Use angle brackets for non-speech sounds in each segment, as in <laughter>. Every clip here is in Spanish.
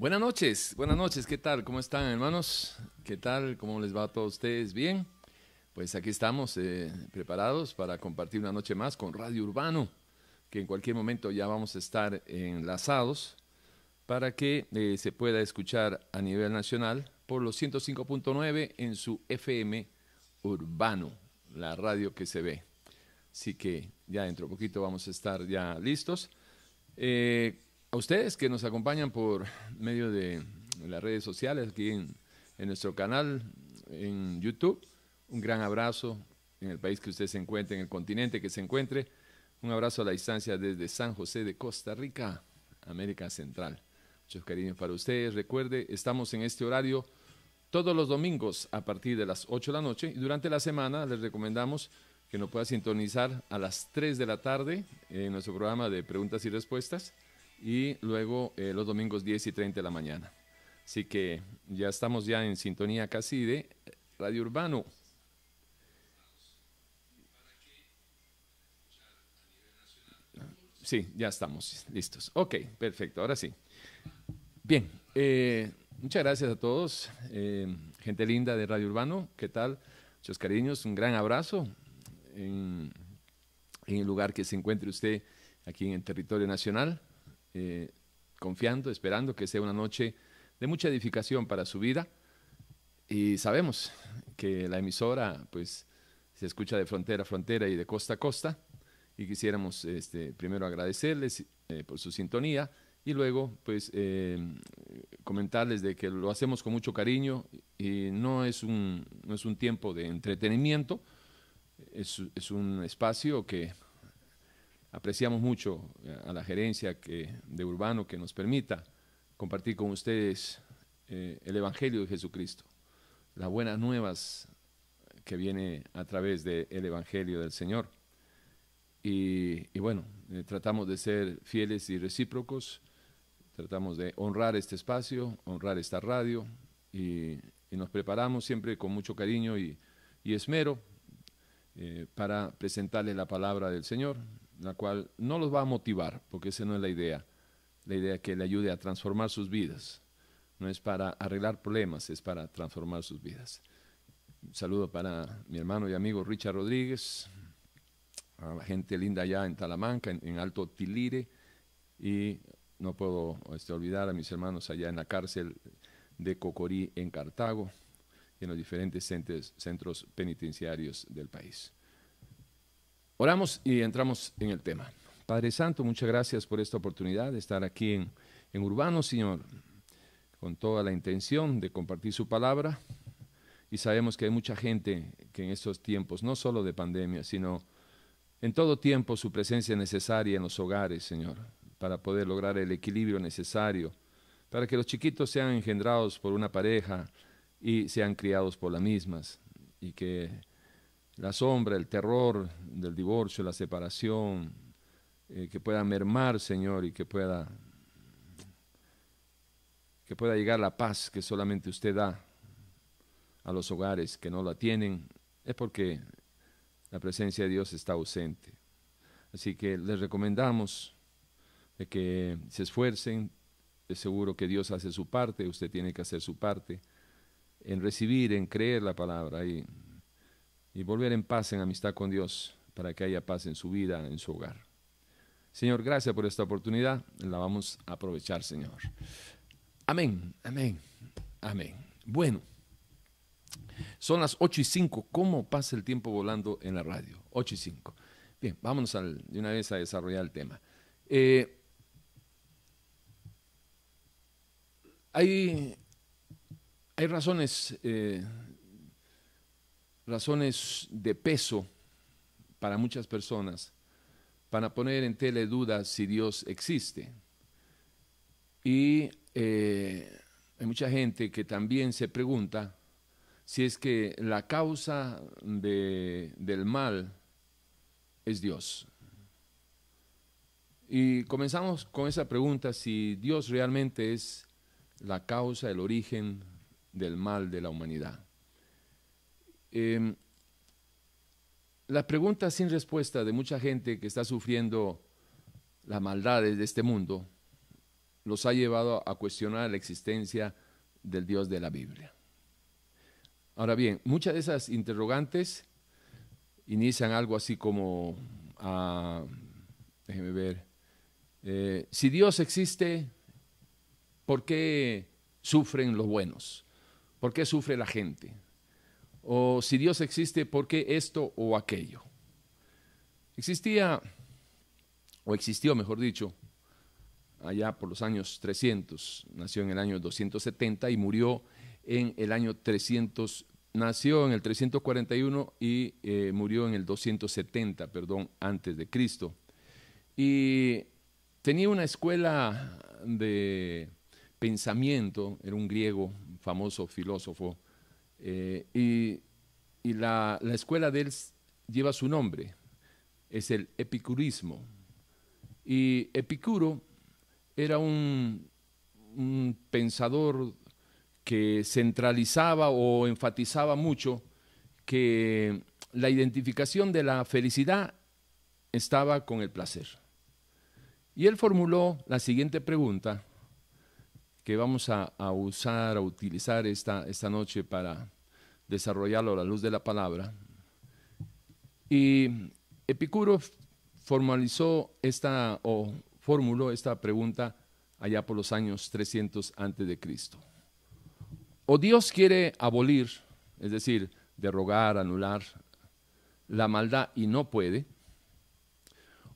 Buenas noches, buenas noches, ¿qué tal? ¿Cómo están hermanos? ¿Qué tal? ¿Cómo les va a todos ustedes? ¿Bien? Pues aquí estamos eh, preparados para compartir una noche más con Radio Urbano, que en cualquier momento ya vamos a estar enlazados para que eh, se pueda escuchar a nivel nacional por los 105.9 en su FM Urbano, la radio que se ve. Así que ya dentro de poquito vamos a estar ya listos. Eh, a ustedes que nos acompañan por medio de las redes sociales, aquí en, nuestro canal, en YouTube, un gran abrazo en el país que usted se encuentre, en el continente que se encuentre. Un abrazo a la distancia desde San José de Costa Rica, América Central. Muchos cariños para ustedes. Recuerde, estamos en este horario todos los domingos a partir de las 8 de la noche y durante la semana les recomendamos que nos pueda sintonizar a las 3 de la tarde en nuestro programa de preguntas y respuestas y luego eh, los domingos 10 y 30 de la mañana. Así que ya estamos ya en sintonía casi de Radio Urbano. Sí, ya estamos listos. Ok, perfecto, ahora sí. Bien, eh, muchas gracias a todos, eh, gente linda de Radio Urbano, ¿qué tal? Muchos cariños, un gran abrazo en, en el lugar que se encuentre usted aquí en el territorio nacional. Eh, confiando, esperando que sea una noche de mucha edificación para su vida. Y sabemos que la emisora pues se escucha de frontera a frontera y de costa a costa. Y quisiéramos este, primero agradecerles eh, por su sintonía y luego pues eh, comentarles de que lo hacemos con mucho cariño y no es un, no es un tiempo de entretenimiento, es, es un espacio que Apreciamos mucho eh, a la gerencia que, de Urbano que nos permita compartir con ustedes eh, el Evangelio de Jesucristo, las buenas nuevas que viene a través del Evangelio del Señor. Y, bueno, eh, tratamos de ser fieles y recíprocos, tratamos de honrar este espacio, honrar esta radio y, nos preparamos siempre con mucho cariño y, esmero para presentarle la palabra del Señor, la cual no los va a motivar, porque esa no es la idea. La idea es que le ayude a transformar sus vidas. No es para arreglar problemas, es para transformar sus vidas. Un saludo para mi hermano y amigo Richard Rodríguez, a la gente linda allá en Talamanca, en, Alto Tilire, y no puedo este, olvidar a mis hermanos allá en la cárcel de Cocorí, en Cartago, y en los diferentes centros penitenciarios del país. Oramos y entramos en el tema. Padre Santo, muchas gracias por esta oportunidad de estar aquí en, en Urbano, Señor, con toda la intención de compartir su palabra. Y sabemos que hay mucha gente que en estos tiempos, no solo de pandemia, sino en todo tiempo su presencia es necesaria en los hogares, Señor, para poder lograr el equilibrio necesario, para que los chiquitos sean engendrados por una pareja y sean criados por las mismas, y que la sombra, el terror del divorcio, la separación, eh, que pueda mermar, Señor, y que pueda, que pueda llegar la paz que solamente usted da a los hogares que no la tienen, es porque la presencia de Dios está ausente. Así que les recomendamos de que se esfuercen, es seguro que Dios hace su parte, usted tiene que hacer su parte, en recibir, en creer la palabra y y volver en paz, en amistad con Dios, para que haya paz en su vida, en su hogar. Señor, gracias por esta oportunidad, la vamos a aprovechar, Señor. Amén, amén, amén. Bueno, son las 8 y 5. ¿Cómo pasa el tiempo volando en la radio? 8 y 5. Bien, vámonos de una vez a desarrollar el tema. Eh, hay, hay razones eh, razones de peso para muchas personas para poner en tele dudas si Dios existe. Y eh, hay mucha gente que también se pregunta si es que la causa del mal es Dios. Y comenzamos con esa pregunta, si Dios realmente es la causa, el origen del mal de la humanidad. Em, la pregunta sin respuesta de mucha gente que está sufriendo las maldades de este mundo los ha llevado a cuestionar la existencia del Dios de la Biblia. Ahora bien, muchas de esas interrogantes inician algo así como, ah, déjeme ver, eh, si Dios existe, ¿por qué sufren los buenos? ¿Por qué sufre la gente? O si Dios existe, ¿por qué esto o aquello? Existía, o existió, mejor dicho, allá por los años 300, nació en el año 270 y murió en el año 300, nació en el 341 y eh, murió en el 270, perdón, antes de Cristo. Y tenía una escuela de pensamiento, era un griego, famoso filósofo, eh, y, la, escuela de él lleva su nombre, es el epicurismo. Y Epicuro era un, pensador que centralizaba o enfatizaba mucho que la identificación de la felicidad estaba con el placer. Y él formuló la siguiente pregunta que vamos a, usar, a utilizar esta, esta noche para desarrollarlo a la luz de la palabra. Y Epicuro formalizó esta o formuló esta pregunta allá por los años 300 antes de Cristo. O Dios quiere abolir, es decir, derrogar, anular la maldad y no puede,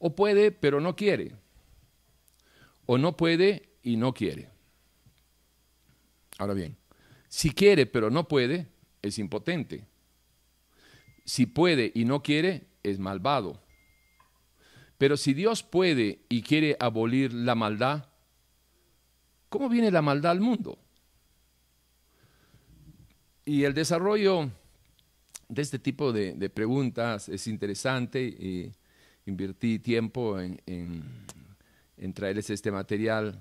o puede pero no quiere, o no puede y no quiere. Ahora bien, si quiere pero no puede, es impotente. Si puede y no quiere, es malvado. Pero si Dios puede y quiere abolir la maldad, ¿cómo viene la maldad al mundo? Y el desarrollo de este tipo de, preguntas es interesante y invertí tiempo en, traerles este material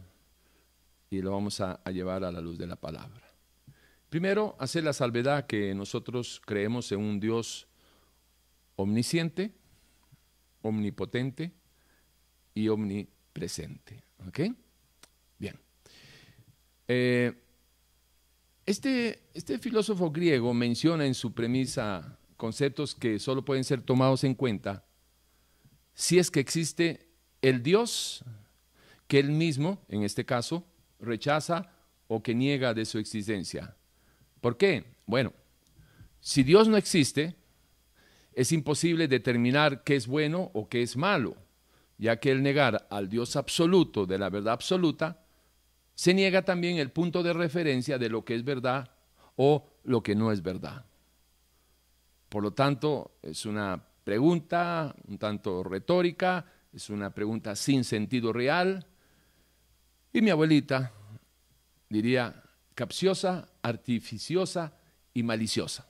y lo vamos a llevar a la luz de la palabra. Primero, hacer la salvedad que nosotros creemos en un Dios omnisciente, omnipotente y omnipresente. ¿Ok? Bien. Eh, este, este filósofo griego menciona en su premisa conceptos que solo pueden ser tomados en cuenta si es que existe el Dios que él mismo, en este caso, rechaza o que niega de su existencia. ¿Por qué? Bueno, si Dios no existe, es imposible determinar qué es bueno o qué es malo, ya que el negar al Dios absoluto de la verdad absoluta, se niega también el punto de referencia de lo que es verdad o lo que no es verdad. Por lo tanto, es una pregunta un tanto retórica, es una pregunta sin sentido real. Y mi abuelita diría, capciosa, artificiosa y maliciosa.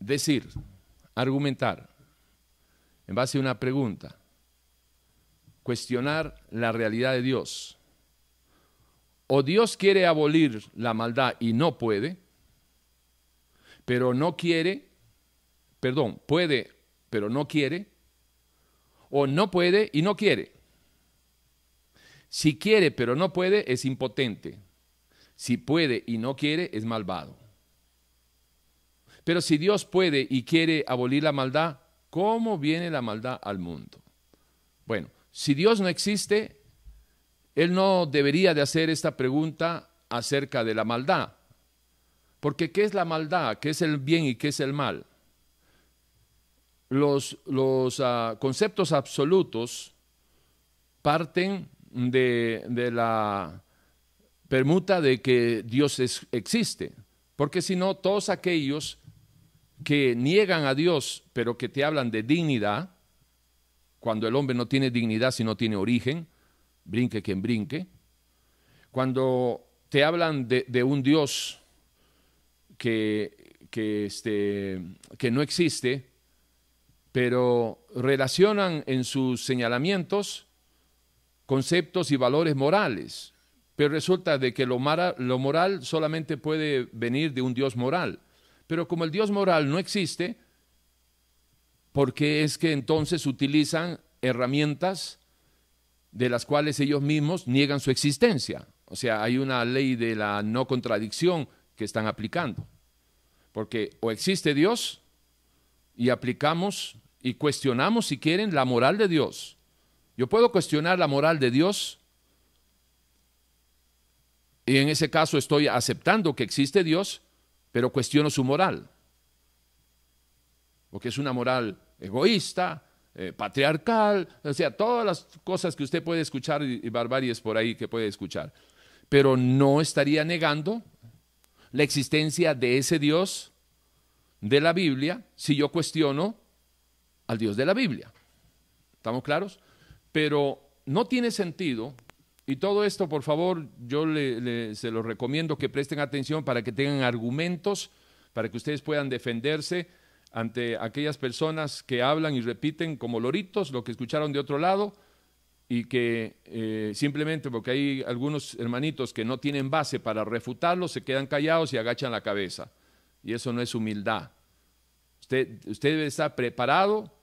Decir, argumentar, en base a una pregunta, cuestionar la realidad de Dios. O Dios quiere abolir la maldad y no puede, pero no quiere, perdón, puede, pero no quiere, o no puede y no quiere. Si quiere pero no puede, es impotente. Si puede y no quiere, es malvado. Pero si Dios puede y quiere abolir la maldad, ¿cómo viene la maldad al mundo? Bueno, si Dios no existe, Él no debería de hacer esta pregunta acerca de la maldad. Porque ¿qué es la maldad? ¿Qué es el bien y qué es el mal? Los, ah, conceptos absolutos parten de, de la permuta de que Dios existe, porque si no, todos aquellos que niegan a Dios, pero que te hablan de dignidad, cuando el hombre no tiene dignidad si no tiene origen, brinque quien brinque, cuando te hablan de, un Dios que, que, este, que no existe, pero relacionan en sus señalamientos conceptos y valores morales, pero resulta de que lo, lo moral solamente puede venir de un Dios moral. Pero como el Dios moral no existe, ¿por qué es que entonces utilizan herramientas de las cuales ellos mismos niegan su existencia. O sea, hay una ley de la no contradicción que están aplicando. Porque o existe Dios y aplicamos y cuestionamos, si quieren, la moral de Dios. Yo puedo cuestionar la moral de Dios y en ese caso estoy aceptando que existe Dios, pero cuestiono su moral. Porque es una moral egoísta, eh, patriarcal, o sea, todas las cosas que usted puede escuchar y, y barbaries por ahí que puede escuchar. Pero no estaría negando la existencia de ese Dios de la Biblia si yo cuestiono al Dios de la Biblia. ¿Estamos claros? Pero no tiene sentido, y todo esto, por favor, yo se lo recomiendo que presten atención para que tengan argumentos, para que ustedes puedan defenderse ante aquellas personas que hablan y repiten como loritos lo que escucharon de otro lado y que eh, simplemente porque hay algunos hermanitos que no tienen base para refutarlo, se quedan callados y agachan la cabeza. Y eso no es humildad. Usted, usted debe estar preparado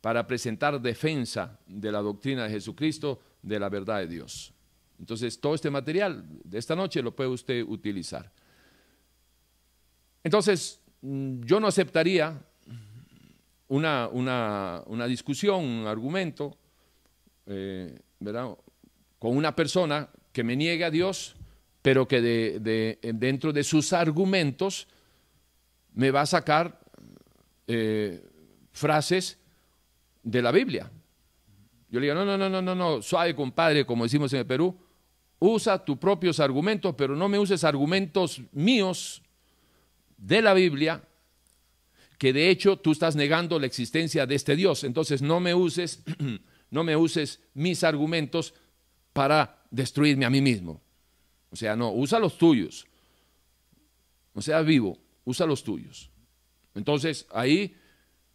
para presentar defensa de la doctrina de Jesucristo, de la verdad de Dios. Entonces, todo este material de esta noche lo puede usted utilizar. Entonces, mm, yo no aceptaría una, una, discusión, un argumento, eh, ¿verdad? con una persona que me niegue a Dios, pero que de, dentro de sus argumentos me va a sacar eh, frases de la Biblia. Yo le digo, no, no, no, no, no, no, suave compadre, como decimos en el Perú, usa tus propios argumentos, pero no me uses argumentos míos de la Biblia que de hecho tú estás negando la existencia de este Dios. Entonces no me uses, <clears throat> no me uses mis argumentos para destruirme a mí mismo. O sea, no, usa los tuyos. O sea, vivo, usa los tuyos. Entonces ahí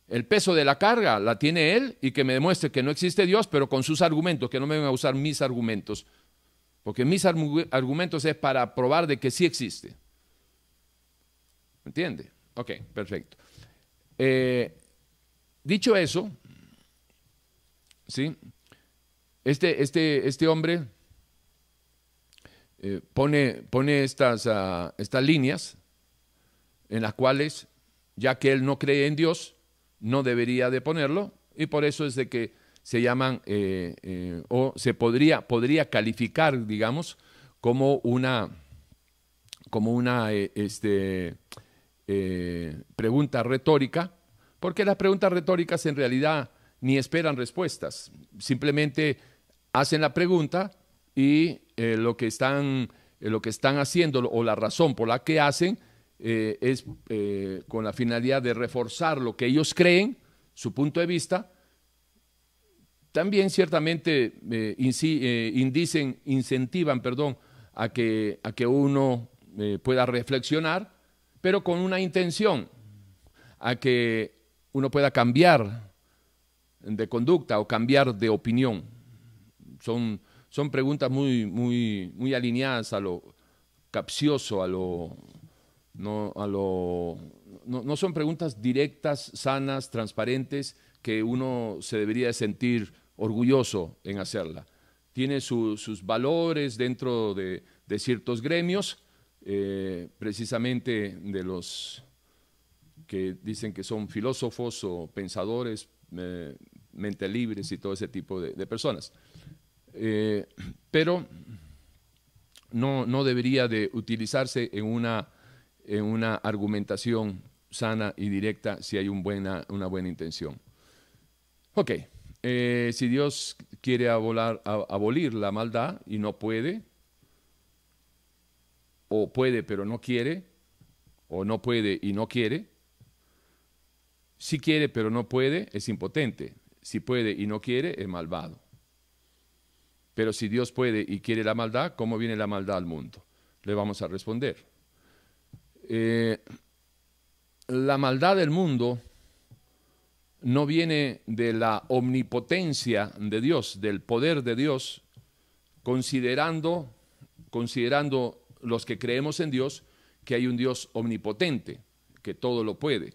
el peso de la carga la tiene él y que me demuestre que no existe Dios, pero con sus argumentos, que no me vengan a usar mis argumentos. Porque mis argumentos es para probar de que sí existe. ¿Me entiende? Ok, perfecto. Eh, dicho eso, ¿sí? este, este, este hombre eh, pone, pone estas, uh, estas líneas en las cuales, ya que él no cree en Dios, no debería de ponerlo, y por eso es de que se llaman, eh, o se podría, podría calificar, digamos, como una, como una, este, eh, pregunta retórica, porque las preguntas retóricas en realidad ni esperan respuestas, simplemente hacen la pregunta y eh, lo, que están, eh, lo que están haciendo o la razón por la que hacen es con la finalidad de reforzar lo que ellos creen, su punto de vista. También ciertamente indicen, incentivan perdón, a, que, a que uno pueda reflexionar pero con una intención a que uno pueda cambiar de conducta o cambiar de opinión. Son, son preguntas muy, muy, muy alineadas a lo capcioso, a lo, no, a lo, no, son preguntas directas, sanas, transparentes, que uno se debería sentir orgulloso en hacerla. Tiene sus valores dentro de, de ciertos gremios, eh, precisamente de los que dicen que son filósofos o pensadores, eh, mente libres y todo ese tipo de, personas. Eh, pero no, no, debería de utilizarse en una, en una argumentación sana y directa si hay buena, una buena intención. Ok, si Dios quiere abolir la maldad y no puede, o puede pero no quiere, o no puede y no quiere. Si quiere pero no puede, es impotente. Si puede y no quiere, es malvado. Pero si Dios puede y quiere la maldad, ¿cómo viene la maldad al mundo? Le vamos a responder. Eh, la maldad del mundo no viene de la omnipotencia de Dios, del poder de Dios, considerando, considerando los que creemos en Dios, que hay un Dios omnipotente, que todo lo puede.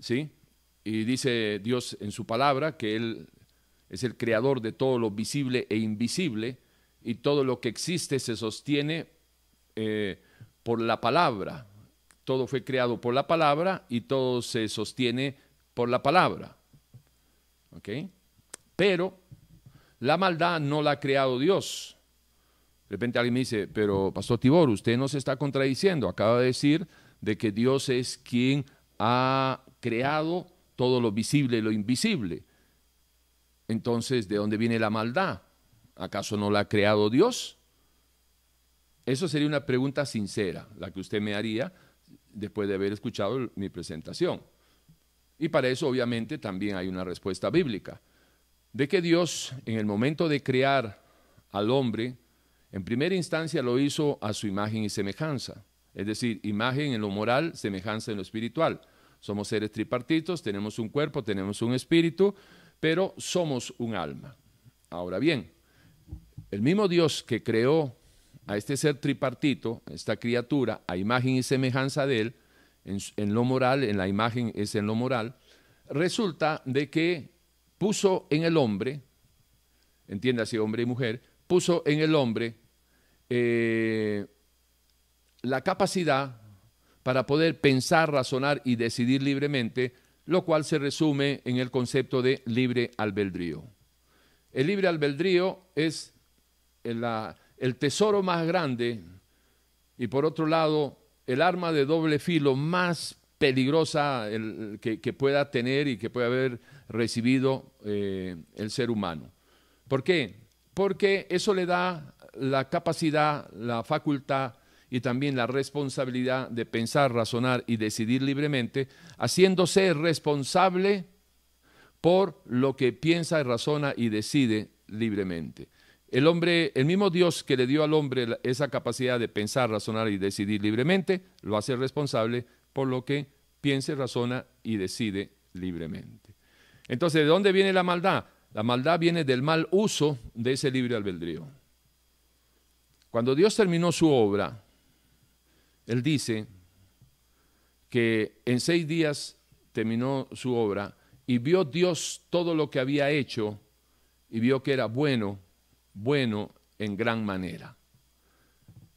¿Sí? Y dice Dios en su palabra que Él, es el creador de todo lo visible e invisible, y todo lo que existe se sostiene eh, por la palabra. Todo fue creado por la palabra y todo se sostiene por la palabra. ¿Ok? Pero la maldad no la ha creado Dios. De repente alguien me dice, pero Pastor Tibor, usted no se está contradiciendo. Acaba de decir de que Dios es quien ha creado todo lo visible y lo invisible. Entonces, ¿de dónde viene la maldad? ¿Acaso no la ha creado Dios? Eso sería una pregunta sincera, la que usted me haría después de haber escuchado mi presentación. Y para eso obviamente también hay una respuesta bíblica, de que Dios en el momento de crear al hombre, en primera instancia lo hizo a su imagen y semejanza, es decir, imagen en lo moral, semejanza en lo espiritual. Somos seres tripartitos, tenemos un cuerpo, tenemos un espíritu, pero somos un alma. Ahora bien, el mismo Dios que creó a este ser tripartito, esta criatura, a imagen y semejanza de él, en, lo moral, en la imagen es en lo moral, resulta de que puso en el hombre, entiéndase hombre y mujer, puso en el hombre eh, la capacidad para poder pensar, razonar y decidir libremente, lo cual se resume en el concepto de libre albedrío. El libre albedrío es la, el tesoro más grande y por otro lado el arma de doble filo más peligrosa que, pueda tener y que pueda haber recibido eh, el ser humano. ¿Por qué? Porque eso le da la capacidad, la facultad y también la responsabilidad de pensar, razonar y decidir libremente, haciéndose responsable por lo que piensa, razona y decide libremente. El hombre, el mismo Dios que le dio al hombre esa capacidad de pensar, razonar y decidir libremente, lo hace responsable por lo que piense, razona y decide libremente. Entonces, ¿de dónde viene la maldad? La maldad viene del mal uso de ese libre albedrío. Cuando Dios terminó su obra, Él dice que en seis días terminó su obra y vio Dios todo lo que había hecho y vio que era bueno bueno en gran manera.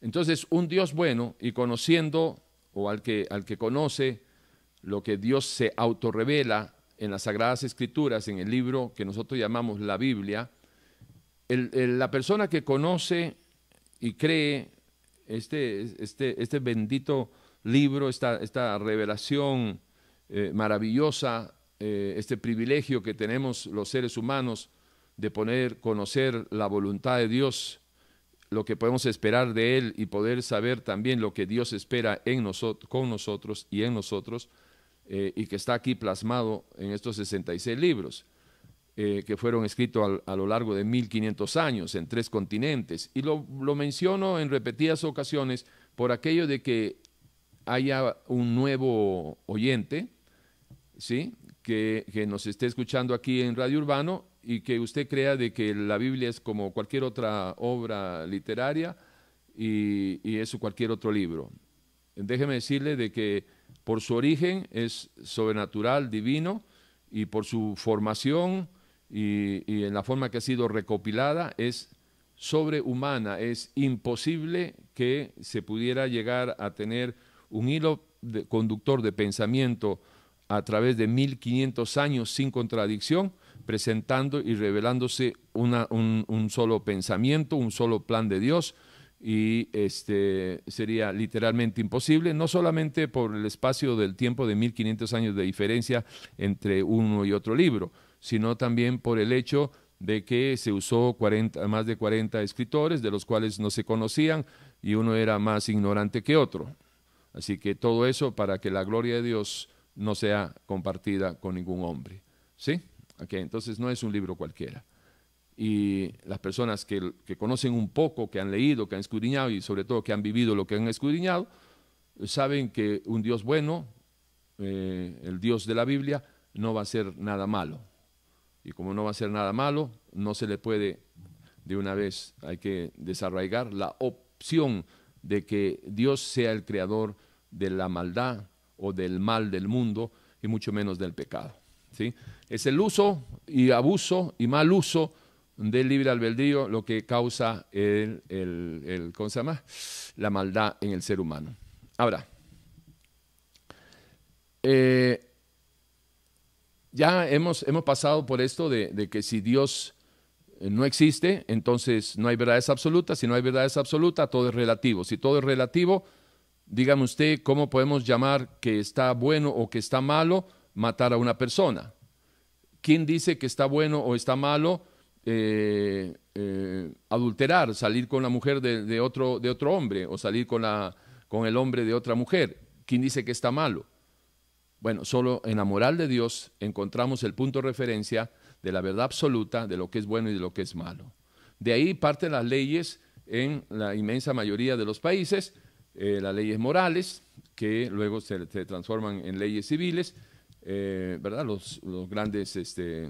Entonces, un Dios bueno y conociendo, o al que, al que conoce lo que Dios se autorrevela en las Sagradas Escrituras, en el libro que nosotros llamamos la Biblia, la persona que conoce y cree este, este, este bendito libro, esta, esta revelación eh, maravillosa, eh, este privilegio que tenemos los seres humanos de poner, conocer la voluntad de Dios, lo que podemos esperar de Él y poder saber también lo que Dios espera en nosotros, con nosotros y en nosotros, eh, y que está aquí plasmado en estos 66 libros, eh, que fueron escritos a lo largo de 1500 años en tres continentes. Y lo, lo menciono en repetidas ocasiones por aquello de que haya un nuevo oyente, ¿sí? Que, que, nos esté escuchando aquí en Radio Urbano y que usted crea de que la Biblia es como cualquier otra obra literaria y, y cualquier otro libro. Déjeme decirle de que por su origen es sobrenatural, divino, y por su formación y, y en la forma que ha sido recopilada es sobrehumana. Es imposible que se pudiera llegar a tener un hilo conductor de pensamiento a través de 1500 años sin contradicción presentando y revelándose un, solo pensamiento, un solo plan de Dios, y este sería literalmente imposible, no solamente por el espacio del tiempo de 1500 años de diferencia entre uno y otro libro, sino también por el hecho de que se usó más de 40 escritores, de los cuales no se conocían, y uno era más ignorante que otro. Así que todo eso para que la gloria de Dios no sea compartida con ningún hombre. ¿Sí? entonces no es un libro cualquiera. Y las personas que, conocen un poco, que han leído, que han escudriñado y sobre todo que han vivido lo que han escudriñado, saben que un Dios bueno, eh, el Dios de la Biblia, no va a ser nada malo. Y como no va a ser nada malo, no se le puede de una vez, hay que desarraigar la opción de que Dios sea el creador de la maldad o del mal del mundo y mucho menos del pecado. ¿sí? Es el uso y abuso y mal uso del libre albedrío lo que causa el, el, ¿cómo se llama? la maldad en el ser humano. Ahora, eh, ya hemos, hemos pasado por esto de, de, que si Dios no existe, entonces no hay verdades absolutas. Si no hay verdades absolutas, todo es relativo. Si todo es relativo, dígame usted cómo podemos llamar que está bueno o que está malo matar a una persona. ¿Quién dice que está bueno o está malo eh, eh, adulterar, salir con la mujer de, otro, de otro hombre o salir con, la, con el hombre de otra mujer? ¿Quién dice que está malo? Bueno, solo en la moral de Dios encontramos el punto de referencia de la verdad absoluta de lo que es bueno y de lo que es malo. De ahí parten las leyes en la inmensa mayoría de los países, eh, las leyes morales, que luego se, transforman en leyes civiles, eh, ¿verdad? Los, grandes, este,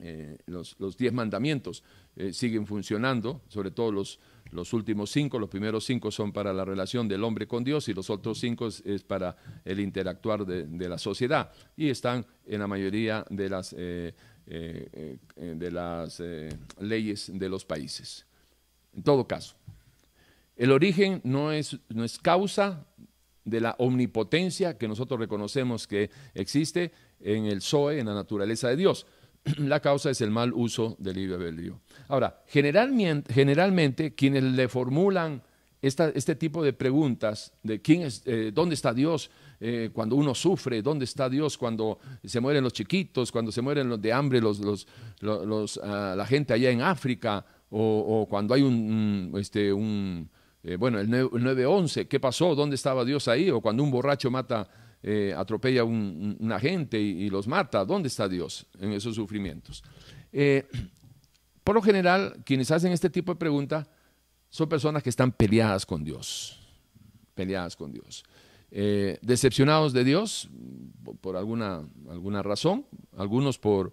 eh, los, los, diez mandamientos siguen funcionando, sobre todo los, los últimos cinco, los primeros cinco son para la relación del hombre con Dios y los otros cinco es, para el interactuar de, la sociedad y están en la mayoría de las, eh, de las leyes de los países. En todo caso, el origen no es, no es causa de la omnipotencia que nosotros reconocemos que existe en el Zoe, en la naturaleza de Dios. <clears throat> La causa es el mal uso del libre albedrío. Ahora, generalmente, generalmente quienes le formulan este tipo de preguntas de quién es, eh, dónde está Dios eh, cuando uno sufre, dónde está Dios cuando se mueren los chiquitos, cuando se mueren los de hambre los, los, ah, la gente allá en África, o, cuando hay un, este, un eh, bueno, el 9-11, ¿qué pasó? ¿Dónde estaba Dios ahí? O cuando un borracho mata, atropella a un, una gente y, los mata, ¿dónde está Dios en esos sufrimientos? Por lo general, quienes hacen este tipo de pregunta son personas que están peleadas con Dios, peleadas con Dios. Eh, decepcionados de Dios por, alguna, alguna razón, algunos por,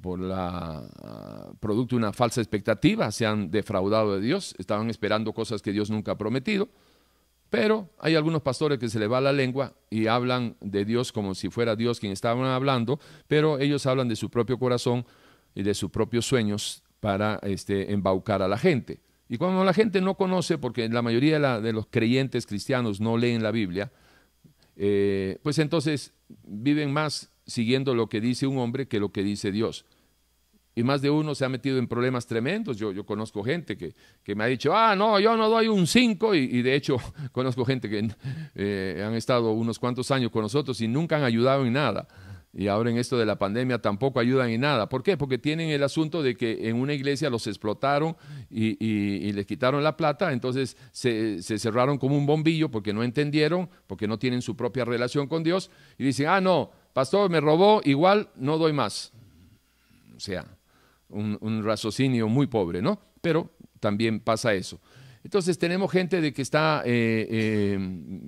por la ah, producto de una falsa expectativa, se han defraudado de Dios, estaban esperando cosas que Dios nunca ha prometido, pero hay algunos pastores que se les va la lengua y hablan de Dios como si fuera Dios quien estaban hablando, pero ellos hablan de su propio corazón y de sus propios sueños para este, embaucar a la gente. Y cuando la gente no conoce, porque la mayoría de, los creyentes cristianos no leen la Biblia, eh, pues entonces viven más siguiendo lo que dice un hombre que lo que dice Dios. Y más de uno se ha metido en problemas tremendos. Yo, yo conozco gente que, que, me ha dicho, ah, no, yo no doy un 5. Y, de hecho <laughs> conozco gente que eh, han estado unos cuantos años con nosotros y nunca han ayudado en nada y ahora en esto de la pandemia tampoco ayudan en nada. ¿Por qué? Porque tienen el asunto de que en una iglesia los explotaron y, les quitaron la plata, entonces se, cerraron como un bombillo porque no entendieron, porque no tienen su propia relación con Dios y dicen, ah, no, pastor me robó, igual no doy más. O sea, un, raciocinio muy pobre, ¿no? Pero también pasa eso. Entonces tenemos gente de que está, eh, eh,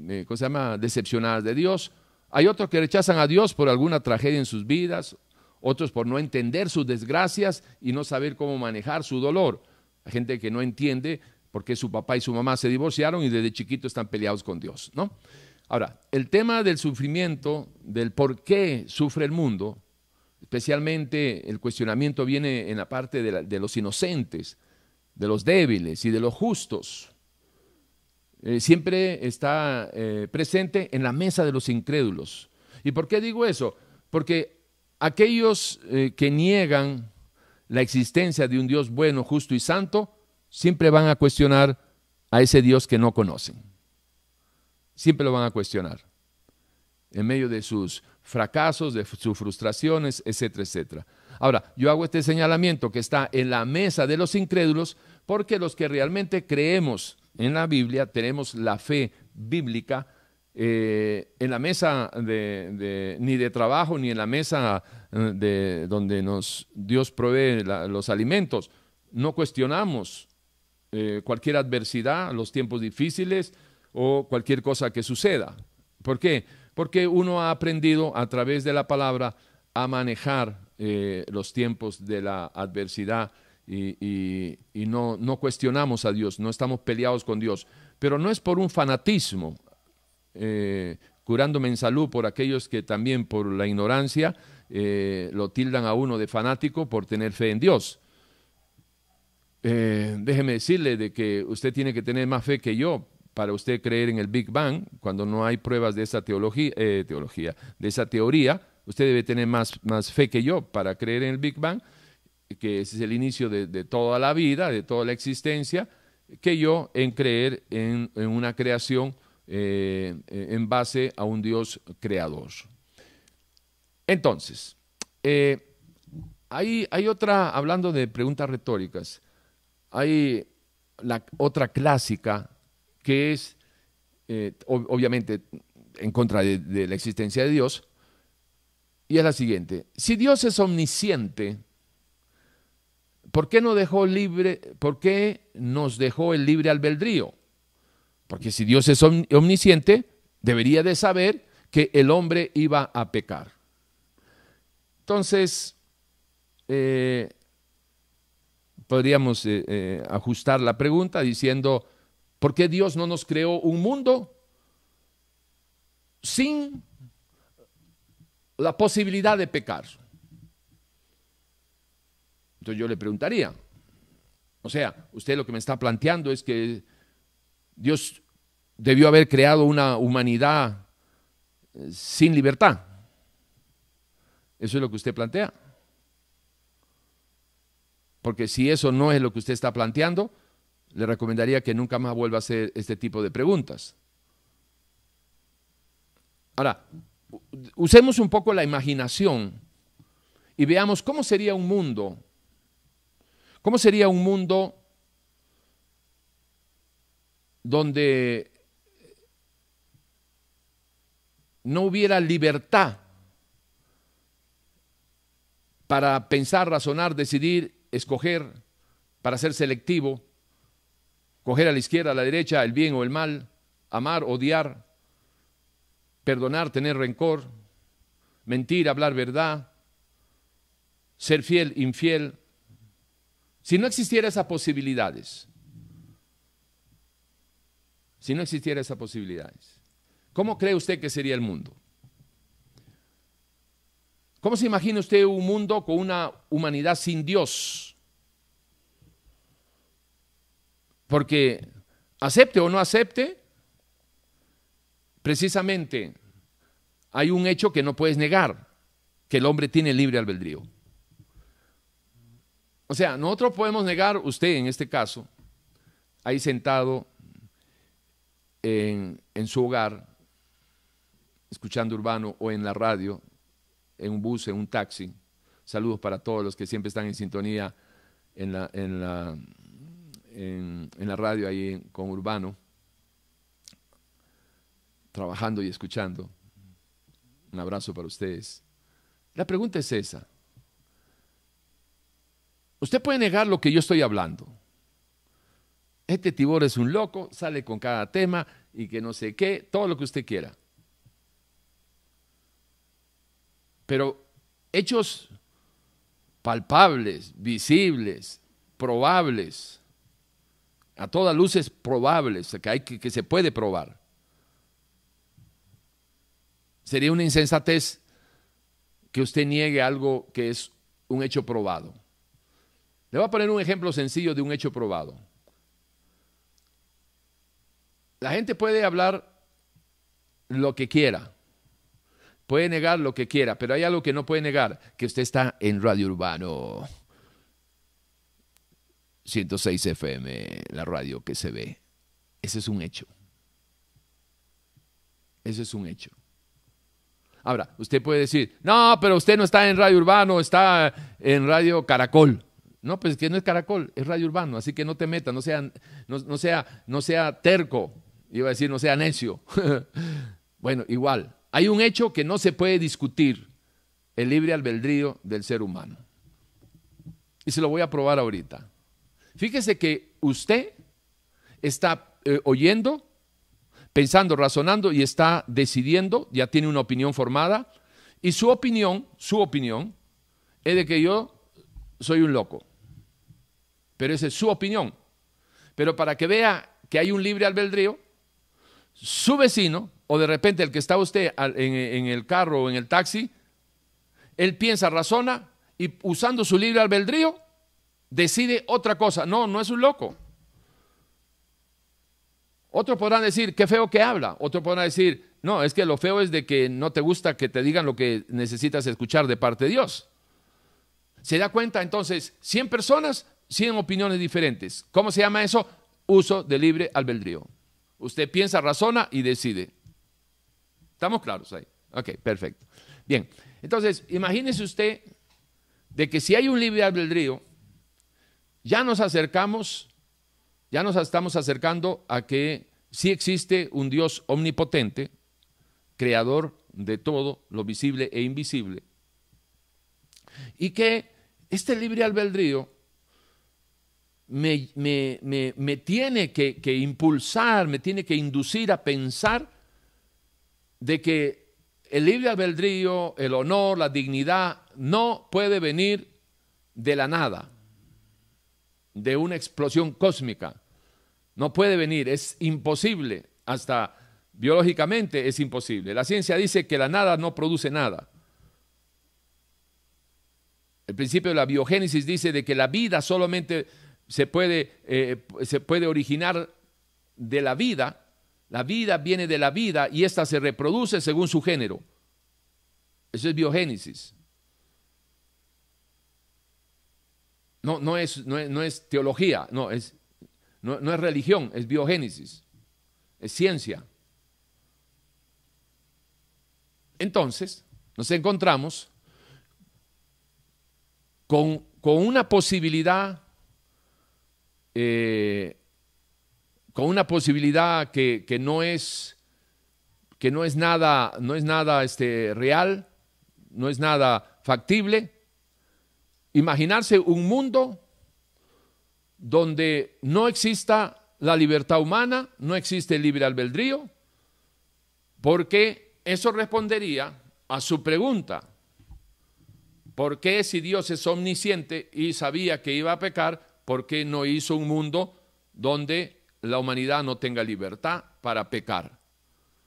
eh, ¿cómo se llama?, decepcionada de Dios, hay otros que rechazan a Dios por alguna tragedia en sus vidas, otros por no entender sus desgracias y no saber cómo manejar su dolor. Gente que no entiende por qué su papá y su mamá se divorciaron y desde chiquito están peleados con Dios, ¿no? Ahora, el tema del sufrimiento, del por qué sufre el mundo, especialmente el cuestionamiento viene en la parte de los inocentes, de los débiles y de los justos. Eh, siempre está eh, presente en la mesa de los incrédulos. ¿Y por qué digo eso? Porque aquellos eh, que niegan la existencia de un Dios bueno, justo y santo, siempre van a cuestionar a ese Dios que no conocen. Siempre lo van a cuestionar. En medio de sus fracasos, de sus frustraciones, etcétera, etcétera. Ahora, yo hago este señalamiento que está en la mesa de los incrédulos porque los que realmente creemos en la Biblia, tenemos la fe bíblica eh, en la mesa de, ni de trabajo ni en la mesa eh, de donde nos, Dios provee los alimentos. No cuestionamos eh, cualquier adversidad, los tiempos difíciles o cualquier cosa que suceda. ¿Por qué? Porque uno ha aprendido a través de la palabra a manejar los tiempos de la adversidad y, no, no, cuestionamos a Dios, no estamos peleados con Dios, pero no es por un fanatismo, eh, curándome en salud por aquellos que también por la ignorancia eh, lo tildan a uno de fanático por tener fe en Dios. Eh, déjeme decirle de que usted tiene que tener más fe que yo para usted creer en el Big Bang cuando no hay pruebas de esa teología, eh, teología de esa teoría. Usted debe tener más, más fe que yo para creer en el Big Bang, que ese es el inicio de, toda la vida, de toda la existencia, que yo en creer en, una creación eh, en base a un Dios creador. Entonces, hay, hay otra, hablando de preguntas retóricas, hay la otra clásica que es, eh, obviamente, en contra de, la existencia de Dios, y es la siguiente. Si Dios es omnisciente, ¿por qué, no dejó libre, ¿por qué nos dejó el libre albedrío? Porque si Dios es omnisciente, debería de saber que el hombre iba a pecar. Entonces, eh, podríamos eh, ajustar la pregunta diciendo, ¿por qué Dios no nos creó un mundo sin la posibilidad de pecar? Entonces yo le preguntaría, o sea, usted lo que me está planteando es que Dios debió haber creado una humanidad eh, sin libertad. ¿Eso es lo que usted plantea? Porque si eso no es lo que usted está planteando, le recomendaría que nunca más vuelva a hacer este tipo de preguntas. Ahora, usemos un poco la imaginación y veamos cómo sería un mundo, cómo sería un mundo donde no hubiera libertad para pensar, razonar, decidir escoger para ser selectivo, coger a la izquierda, a la derecha, el bien o el mal, amar, odiar, perdonar, tener rencor, mentir, hablar verdad, ser fiel, infiel. Si no existiera esas posibilidades, si no existiera esas posibilidades, ¿cómo cree usted que sería el mundo? ¿Cómo se imagina usted un mundo con una humanidad sin Dios? Porque acepte o no acepte, precisamente hay un hecho que no puedes negar, que el hombre tiene libre albedrío. O sea, nosotros podemos negar, usted en este caso, ahí sentado en, su hogar, escuchando urbano o en la radio, en un bus, en un taxi. Saludos para todos los que siempre están en sintonía en la, en la, en, la radio ahí con Urbano, trabajando y escuchando. Un abrazo para ustedes. La pregunta es esa. Usted puede negar lo que yo estoy hablando. Este Tibor es un loco, sale con cada tema y que no sé qué, todo lo que usted quiera. pero hechos palpables, visibles, probables, a todas luces probables, que, hay que, que se puede probar. Sería una insensatez que usted niegue algo que es un hecho probado. Le voy a poner un ejemplo sencillo de un hecho probado. La gente puede hablar lo que quiera, Puede negar lo que quiera, pero hay algo que no puede negar, que usted está en Radio Urbano 106 FM, la radio que se ve. Ese es un hecho. Ese es un hecho. Ahora, usted puede decir, no, pero usted no está en Radio Urbano, está en Radio Caracol. No, pues que no es Caracol, es Radio Urbano, así que no te metas, no sea, no sea, no sea terco, iba a decir, no sea necio. <laughs> bueno, igual, hay un hecho que no se puede discutir, el libre albedrío del ser humano. Y se lo voy a probar ahorita. Fíjese que usted está eh, oyendo, pensando, razonando y está decidiendo, ya tiene una opinión formada, y su opinión, su opinión, es de que yo soy un loco. Pero esa es su opinión. Pero para que vea que hay un libre albedrío, su vecino o de repente el que está usted en, el carro o en el taxi, él piensa, razona y usando su libre albedrío decide otra cosa. No, no es un loco. Otros podrán decir, qué feo que habla. Otros podrán decir, no, es que lo feo es de que no te gusta que te digan lo que necesitas escuchar de parte de Dios. Se da cuenta entonces, 100 personas, 100 opiniones diferentes. ¿Cómo se llama eso? Uso de libre albedrío. Usted piensa, razona y decide. ¿Estamos claros ahí? Ok, perfecto. Bien, entonces imagínese usted de que si hay un libre albedrío, ya nos acercamos, ya nos estamos acercando a que sí existe un Dios omnipotente, creador de todo lo visible e invisible, y que este libre albedrío me, me, tiene que, que, impulsar, me tiene que inducir a pensar de que el libre albedrío, el honor, la dignidad, no puede venir de la nada, de una explosión cósmica. No puede venir, es imposible, hasta biológicamente es imposible. La ciencia dice que la nada no produce nada. El principio de la biogénesis dice de que la vida solamente se puede, eh, se puede originar de la vida. La vida viene de la vida y ésta se reproduce según su género. Eso es biogénesis. No, no, es, no, es, teología, no es, no, no es religión, es biogénesis, es ciencia. Entonces, nos encontramos con, una posibilidad, eh, con una posibilidad que, no es, que no es nada, no es nada este, real, no es nada factible. Imaginarse un mundo donde no exista la libertad humana, no existe el libre albedrío, porque eso respondería a su pregunta, ¿Por qué si Dios es omnisciente y sabía que iba a pecar, por qué no hizo un mundo donde la humanidad no tenga libertad para pecar?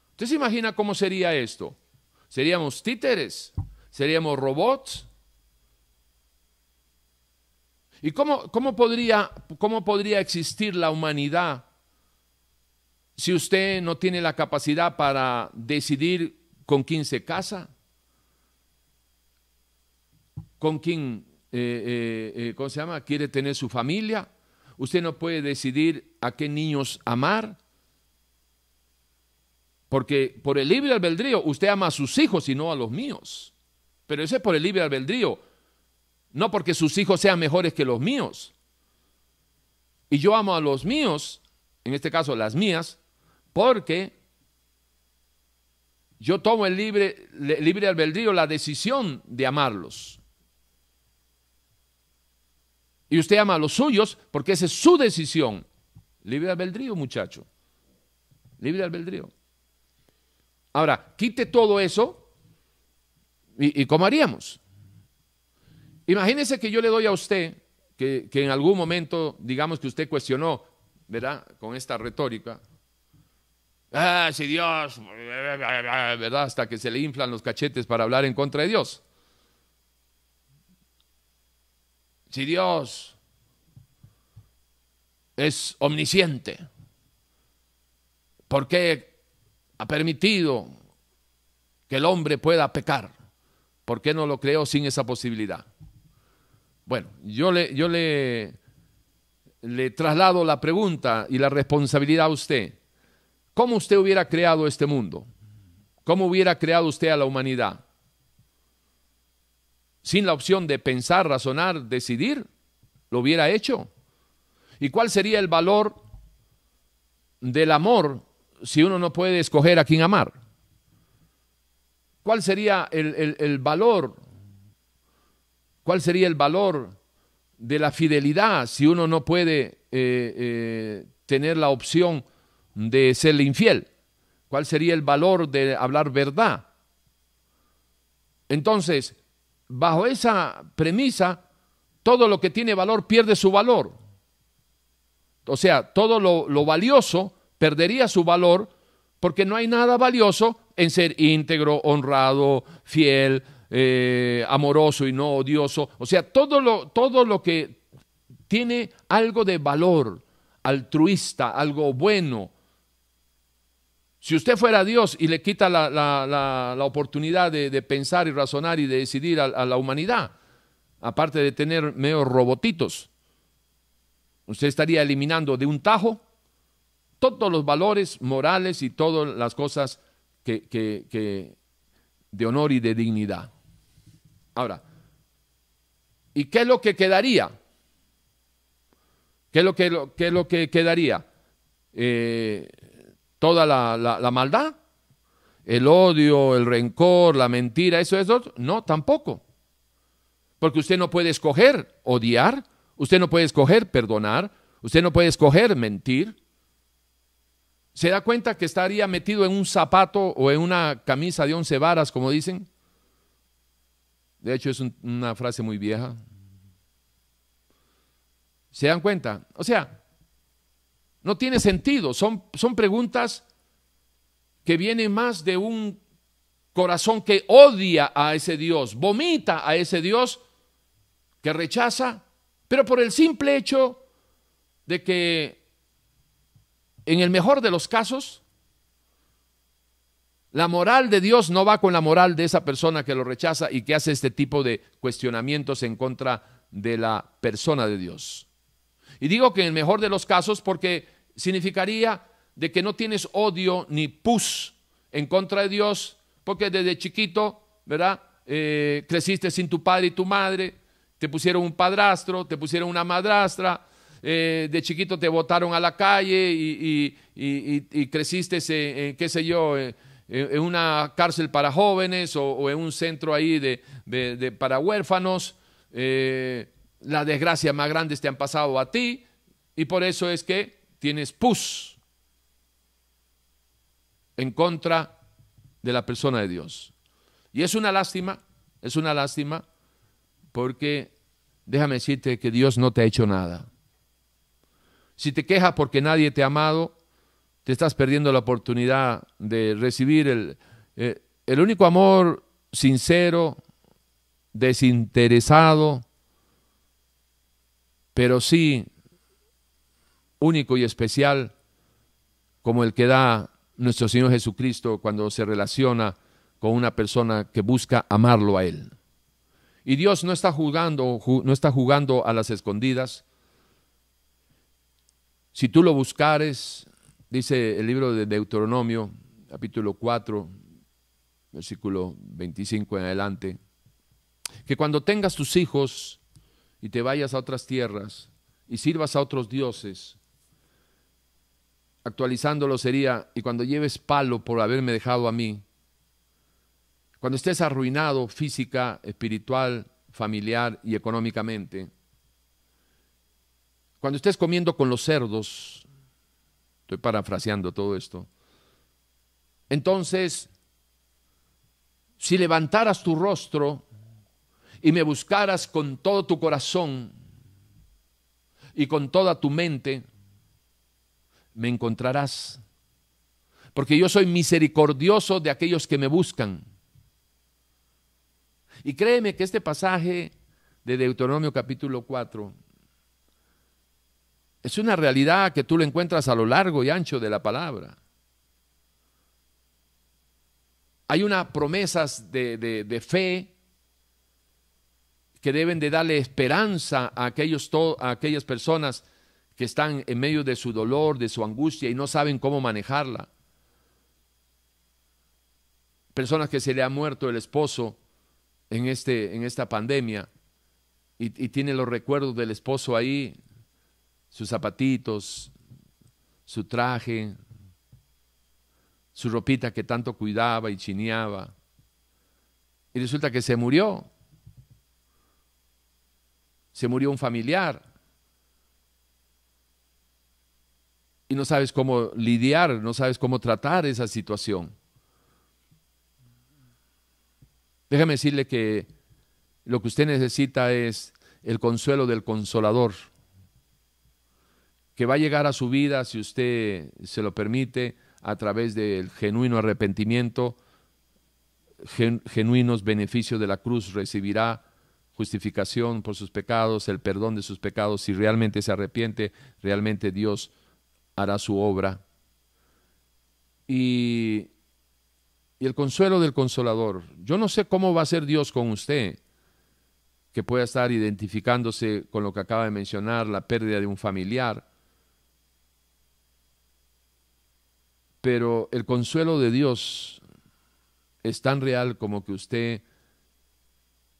¿Usted se imagina cómo sería esto? ¿Seríamos títeres? ¿Seríamos robots? ¿Y cómo, cómo, podría, cómo podría existir la humanidad si usted no tiene la capacidad para decidir con quién se casa? con quién, eh, eh, eh, ¿cómo se llama? Quiere tener su familia. Usted no puede decidir a qué niños amar. Porque por el libre albedrío usted ama a sus hijos y no a los míos. Pero eso es por el libre albedrío. No porque sus hijos sean mejores que los míos. Y yo amo a los míos, en este caso las mías, porque yo tomo el libre, libre albedrío, la decisión de amarlos. Y usted ama a los suyos porque esa es su decisión. Libre albedrío, muchacho. Libre albedrío. Ahora, quite todo eso y, ¿cómo haríamos? Imagínese que yo le doy a usted, que, en algún momento, digamos que usted cuestionó, ¿verdad? Con esta retórica. Ah, si Dios, ¿verdad? Hasta que se le inflan los cachetes para hablar en contra de Dios. si Dios es omnisciente, ¿por qué ha permitido que el hombre pueda pecar? ¿Por qué no lo creó sin esa posibilidad? Bueno, yo le, yo le, le traslado la pregunta y la responsabilidad a usted. ¿Cómo usted hubiera creado este mundo? ¿Cómo hubiera creado usted a la humanidad? sin la opción de pensar, razonar, decidir, lo hubiera hecho. ¿Y cuál sería el valor del amor si uno no puede escoger a quién amar? ¿Cuál sería el, valor? ¿Cuál sería el valor de la fidelidad si uno no puede eh, eh, tener la opción de serle infiel? ¿Cuál sería el valor de hablar verdad? Entonces, bajo esa premisa, todo lo que tiene valor pierde su valor. O sea, todo lo, valioso perdería su valor porque no hay nada valioso en ser íntegro, honrado, fiel, eh, amoroso y no odioso. O sea, todo lo, todo lo que tiene algo de valor, altruista, algo bueno. Si usted fuera Dios y le quita la, oportunidad de, pensar y razonar y de decidir a, la humanidad, aparte de tener medio robotitos, usted estaría eliminando de un tajo todos los valores morales y todas las cosas que, de honor y de dignidad. Ahora, ¿y qué es lo que quedaría? ¿Qué es lo que, qué es lo que quedaría? Eh, ¿Toda la, la, maldad? ¿El odio, el rencor, la mentira, eso, eso? No, tampoco. Porque usted no puede escoger odiar, usted no puede escoger perdonar, usted no puede escoger mentir, ¿Se da cuenta que estaría metido en un zapato o en una camisa de once varas, como dicen? De hecho, es una frase muy vieja. ¿Se dan cuenta? O sea, no tiene sentido. Son, son preguntas que vienen más de un corazón que odia a ese Dios, vomita a ese Dios que rechaza, pero por el simple hecho de que en el mejor de los casos, la moral de Dios no va con la moral de esa persona que lo rechaza y que hace este tipo de cuestionamientos en contra de la persona de Dios. Y digo que en el mejor de los casos porque significaría de que no tienes odio ni pus en contra de Dios, porque desde chiquito, ¿verdad? Eh, creciste sin tu padre y tu madre, te pusieron un padrastro, te pusieron una madrastra, eh, de chiquito te botaron a la calle y, creciste, en, qué sé yo, eh, en una cárcel para jóvenes o, en un centro ahí de, para huérfanos. Eh, las desgracias más grandes te han pasado a ti y por eso es que tienes pus en contra de la persona de Dios. Y es una lástima, es una lástima porque déjame decirte que Dios no te ha hecho nada. Si te quejas porque nadie te ha amado, te estás perdiendo la oportunidad de recibir el, eh, el único amor sincero, desinteresado, pero sí único y especial como el que da nuestro Señor Jesucristo cuando se relaciona con una persona que busca amarlo a Él. Y Dios no está jugando, no está jugando a las escondidas, si tú lo buscares, dice el libro de Deuteronomio, capítulo 4, versículo 25 en adelante, que cuando tengas tus hijos y te vayas a otras tierras y sirvas a otros dioses, actualizándolo sería, y cuando lleves palo por haberme dejado a mí, cuando estés arruinado física, espiritual, familiar y económicamente, cuando estés comiendo con los cerdos, estoy parafraseando todo esto, entonces, si levantaras tu rostro y me buscaras con todo tu corazón y con toda tu mente, me encontrarás. Porque yo soy misericordioso de aquellos que me buscan. Y créeme que este pasaje de Deuteronomio capítulo 4 es una realidad que tú lo encuentras a lo largo y ancho de la palabra. Hay unas promesas de, fe que deben de darle esperanza a, aquellos, aquellas personas que están en medio de su dolor, de su angustia y no saben cómo manejarla. Personas que se le ha muerto el esposo en, este, en esta pandemia y, y tienen los recuerdos del esposo ahí sus zapatitos, su traje, su ropita que tanto cuidaba y chineaba. Y resulta que se murió. Se murió un familiar. Y no sabes cómo lidiar, no sabes cómo tratar esa situación. Déjame decirle que lo que usted necesita es el consuelo del consolador que va a llegar a su vida, si usted se lo permite, a través del genuino arrepentimiento, genuinos beneficios de la cruz, recibirá justificación por sus pecados, el perdón de sus pecados. Si realmente se arrepiente, realmente Dios hará su obra. Y, y el consuelo del consolador. Yo no sé cómo va a ser Dios con usted, que pueda estar identificándose con lo que acaba de mencionar, la pérdida de un familiar. Pero el consuelo de Dios es tan real como que usted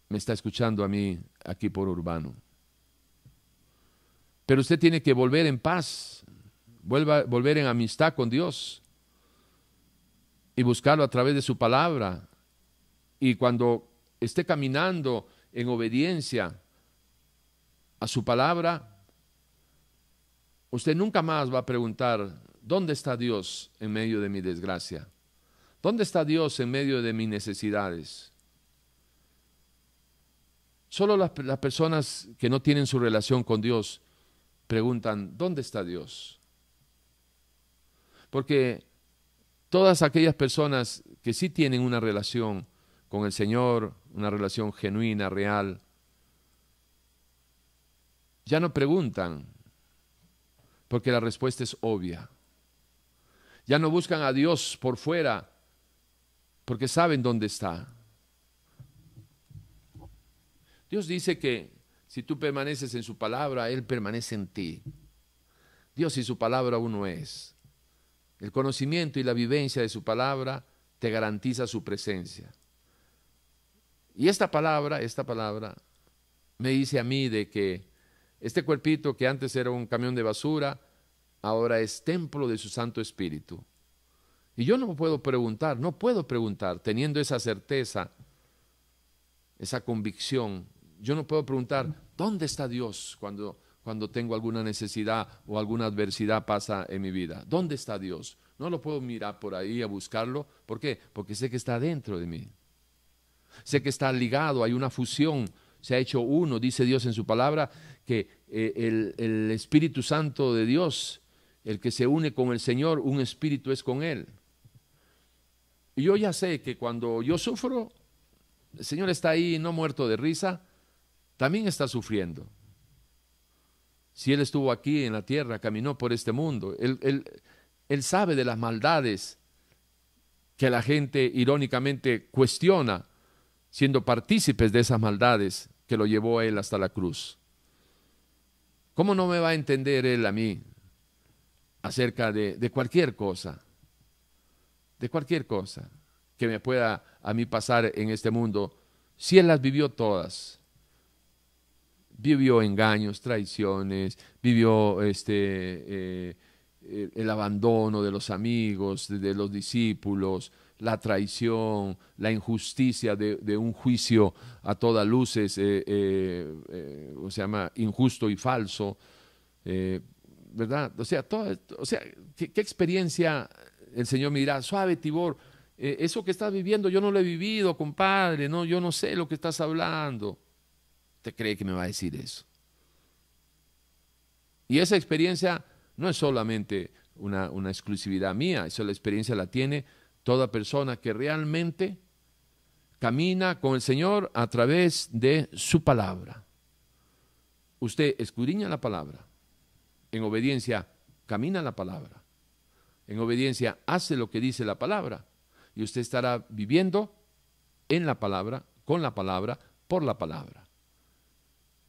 me está escuchando a mí aquí por urbano. Pero usted tiene que volver en paz, vuelva, volver en amistad con Dios y buscarlo a través de su palabra. Y cuando esté caminando en obediencia a su palabra, usted nunca más va a preguntar, ¿dónde está Dios en medio de mi desgracia? ¿Dónde está Dios en medio de mis necesidades? Solo las, personas que no tienen su relación con Dios preguntan, ¿dónde está Dios? Porque todas aquellas personas que sí tienen una relación con el Señor, una relación genuina, real, ya no preguntan, porque la respuesta es obvia. Ya no buscan a Dios por fuera, porque saben dónde está. Dios dice que si tú permaneces en su palabra, Él permanece en ti. Dios y su palabra uno es. El conocimiento y la vivencia de su palabra te garantiza su presencia. Y esta palabra, esta palabra, me dice a mí de que este cuerpito que antes era un camión de basura, ahora es templo de su Santo Espíritu. Y yo no puedo preguntar, no puedo preguntar, teniendo esa certeza, esa convicción yo no puedo preguntar, ¿dónde está Dios cuando, cuando tengo alguna necesidad o alguna adversidad pasa en mi vida? ¿Dónde está Dios? No lo puedo mirar por ahí a buscarlo. ¿Por qué? Porque sé que está dentro de mí. Sé que está ligado, hay una fusión, se ha hecho uno, dice Dios en su palabra, que eh, el, el Espíritu Santo de Dios, el que se une con el Señor, un espíritu es con Él. Y yo ya sé que cuando yo sufro, el Señor está ahí, no muerto de risa, también está sufriendo. Si Él estuvo aquí en la tierra, caminó por este mundo, Él, él, sabe de las maldades que la gente irónicamente cuestiona, siendo partícipes de esas maldades que lo llevó a Él hasta la cruz. ¿Cómo no me va a entender Él a mí acerca de, de cualquier cosa? De cualquier cosa que me pueda a mí pasar en este mundo, si Él las vivió todas vivió engaños, traiciones, vivió este, eh, el abandono de los amigos, de, los discípulos, la traición, la injusticia de, un juicio a todas luces, eh, eh, se llama injusto y falso, ¿verdad? O sea, o sea ¿qué, experiencia el Señor me dirá, suave Tibor, eso que estás viviendo yo no lo he vivido, compadre, no, yo no sé lo que estás hablando. ¿Usted cree que me va a decir eso? Y esa experiencia no es solamente una, exclusividad mía, esa experiencia la tiene toda persona que realmente camina con el Señor a través de su palabra. Usted escudriña la palabra, en obediencia camina la palabra, en obediencia hace lo que dice la palabra, y usted estará viviendo en la palabra, con la palabra, por la palabra.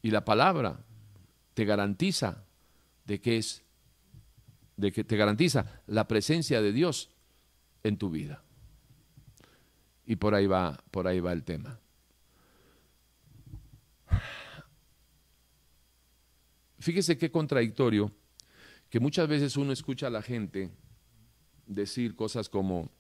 Y la palabra te garantiza de que es, de que te garantiza la presencia de Dios en tu vida. Y por ahí va, por ahí va el tema. Fíjese qué contradictorio que muchas veces uno escucha a la gente decir cosas como,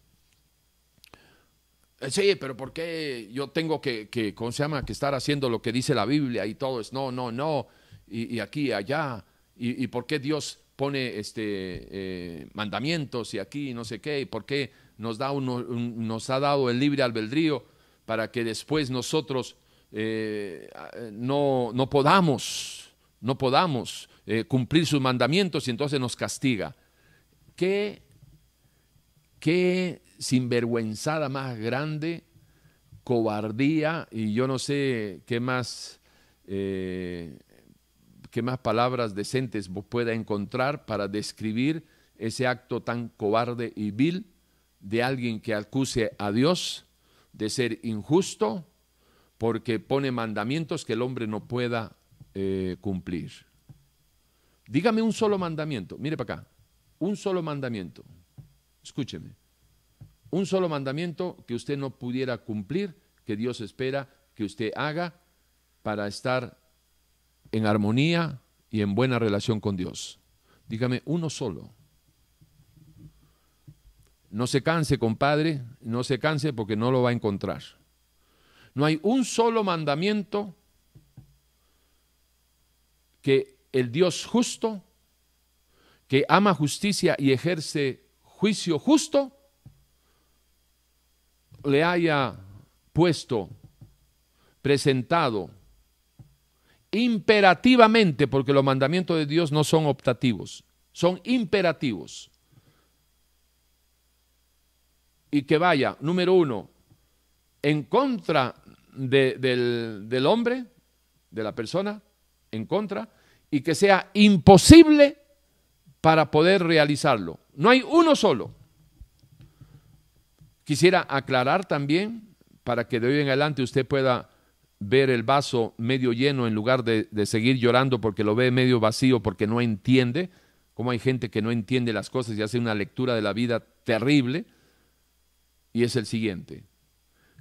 eh, sí, pero ¿por qué yo tengo que, ¿cómo se llama? Que estar haciendo lo que dice la Biblia y todo es no, no, no, y, aquí, allá, y, por qué Dios pone este eh, mandamientos y aquí no sé qué, y por qué nos, da uno, nos ha dado el libre albedrío para que después nosotros eh, no, no podamos, no podamos cumplir sus mandamientos y entonces nos castiga. ¿Qué qué sinvergüenzada más grande, cobardía y yo no sé qué más, eh, qué más palabras decentes pueda encontrar para describir ese acto tan cobarde y vil de alguien que acuse a Dios de ser injusto porque pone mandamientos que el hombre no pueda eh, cumplir. Dígame un solo mandamiento, mire para acá, un solo mandamiento, escúcheme, un solo mandamiento que usted no pudiera cumplir, que Dios espera que usted haga para estar en armonía y en buena relación con Dios. Dígame uno solo. No se canse, compadre, no se canse porque no lo va a encontrar. No hay un solo mandamiento que el Dios justo, que ama justicia y ejerce juicio justo, le haya puesto, presentado imperativamente, porque los mandamientos de Dios no son optativos, son imperativos. Y que vaya, número uno, en contra del, del hombre, de la persona, en contra, y que sea imposible para poder realizarlo. No hay uno solo. Quisiera aclarar también, para que de hoy en adelante usted pueda ver el vaso medio lleno en lugar de, seguir llorando porque lo ve medio vacío, porque no entiende, como hay gente que no entiende las cosas y hace una lectura de la vida terrible y es el siguiente.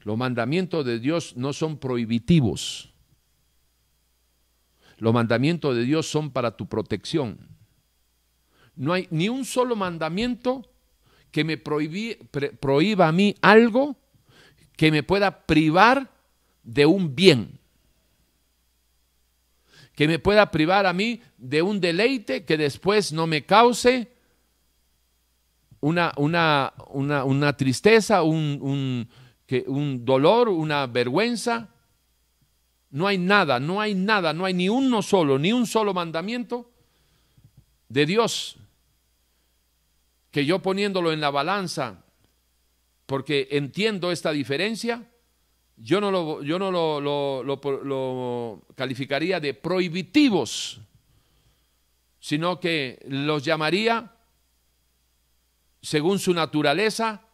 Los mandamientos de Dios no son prohibitivos. Los mandamientos de Dios son para tu protección. No hay ni un solo mandamiento que me prohíba a mí algo que me pueda privar de un bien. Que me pueda privar a mí de un deleite que después no me cause una, una, una, una tristeza, un, que, un dolor, una vergüenza. No hay nada, no hay nada, no hay ni uno solo, ni un solo mandamiento de Dios que yo poniéndolo en la balanza, porque entiendo esta diferencia, yo no lo, yo no lo, lo, lo calificaría de prohibitivos, sino que los llamaría según su naturaleza,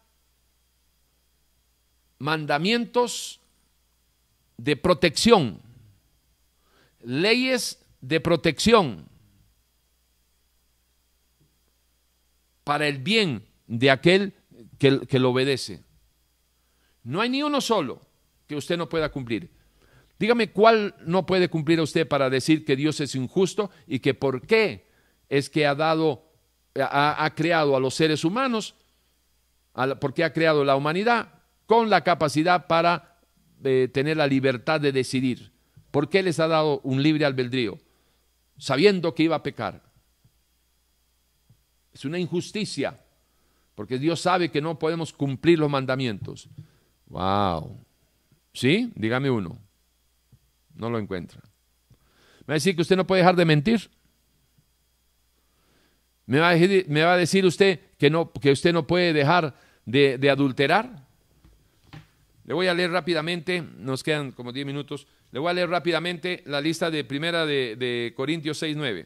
mandamientos de protección, leyes de protección para el bien de aquel que, que, lo obedece. No hay ni uno solo que usted no pueda cumplir. Dígame cuál no puede cumplir usted para decir que Dios es injusto y que por qué es que ha dado ha, creado a los seres humanos, porque ha creado la humanidad, con la capacidad para eh, tener la libertad de decidir. ¿Por qué les ha dado un libre albedrío? Sabiendo que iba a pecar. Es una injusticia, porque Dios sabe que no podemos cumplir los mandamientos. ¡Wow! ¿Sí? Dígame uno. No lo encuentra. ¿Me va a decir que usted no puede dejar de mentir? ¿Me va, a decir, usted que, no, que usted no puede dejar de, adulterar? Le voy a leer rápidamente, nos quedan como 10 minutos, le voy a leer rápidamente la lista de primera de, de Corintios 6, 9.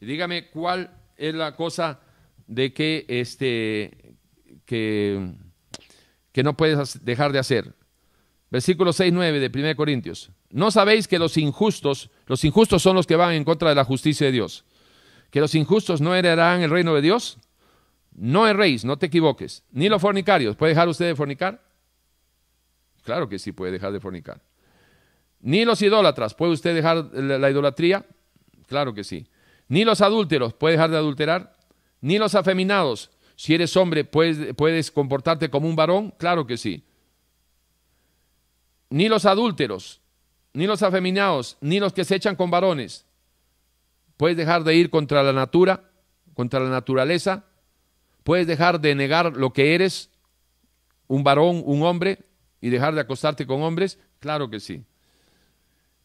Y dígame cuál es la cosa de que, este, que, que no puedes dejar de hacer. Versículo 6, 9 de 1 Corintios. ¿No sabéis que los injustos, los injustos son los que van en contra de la justicia de Dios? que los injustos no heredarán el reino de Dios? No erréis, no te equivoques. Ni los fornicarios. ¿Puede dejar usted de fornicar? Claro que sí puede dejar de fornicar. Ni los idólatras. ¿Puede usted dejar la idolatría? Claro que sí. Ni los adúlteros. ¿Puede dejar de adulterar? Ni los afeminados. Si eres hombre, ¿puedes, ¿puedes comportarte como un varón? Claro que sí. Ni los adúlteros, ni los afeminados, ni los que se echan con varones, Puedes dejar de ir contra la natura, contra la naturaleza. Puedes dejar de negar lo que eres, un varón, un hombre, y dejar de acostarte con hombres. Claro que sí.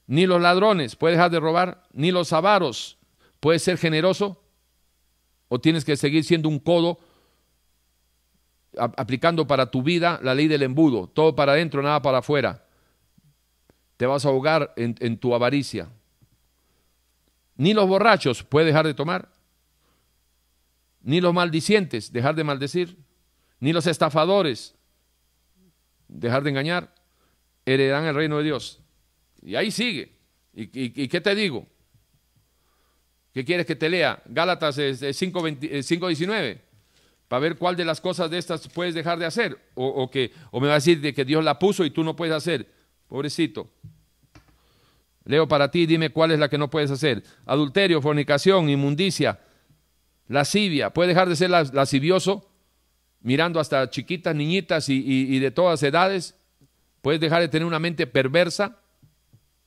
Ni los ladrones, puedes dejar de robar, ni los avaros, puedes ser generoso, o tienes que seguir siendo un codo aplicando para tu vida la ley del embudo, todo para adentro, nada para afuera. Te vas a ahogar en, en tu avaricia. Ni los borrachos pueden dejar de tomar, ni los maldicientes dejar de maldecir, ni los estafadores dejar de engañar, heredarán el reino de Dios. Y ahí sigue. ¿Y, qué te digo? ¿Qué quieres que te lea? Gálatas 5.19 para ver cuál de las cosas de estas puedes dejar de hacer. O, que, o me va a decir de que Dios la puso y tú no puedes hacer. Pobrecito. Leo para ti, dime cuál es la que no puedes hacer. Adulterio, fornicación, inmundicia, lascivia. ¿Puedes dejar de ser lascivioso mirando hasta chiquitas, niñitas y, de todas edades? ¿Puedes dejar de tener una mente perversa?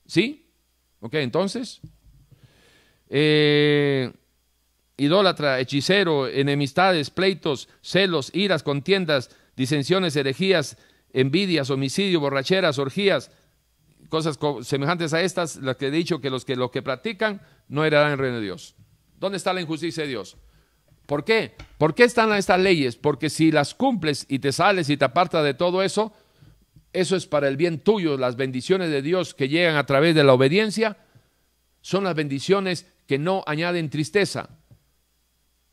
¿Sí? Ok, entonces. Eh, idólatra, hechicero, enemistades, pleitos, celos, iras, contiendas, disensiones, herejías, envidias, homicidio, borracheras, orgías, cosas semejantes a estas, las que he dicho que los que lo que practican no heredarán el reino de Dios. ¿Dónde está la injusticia de Dios? ¿Por qué? ¿Por qué están estas leyes? Porque si las cumples y te sales y te apartas de todo eso, eso es para el bien tuyo. Las bendiciones de Dios que llegan a través de la obediencia son las bendiciones que no añaden tristeza.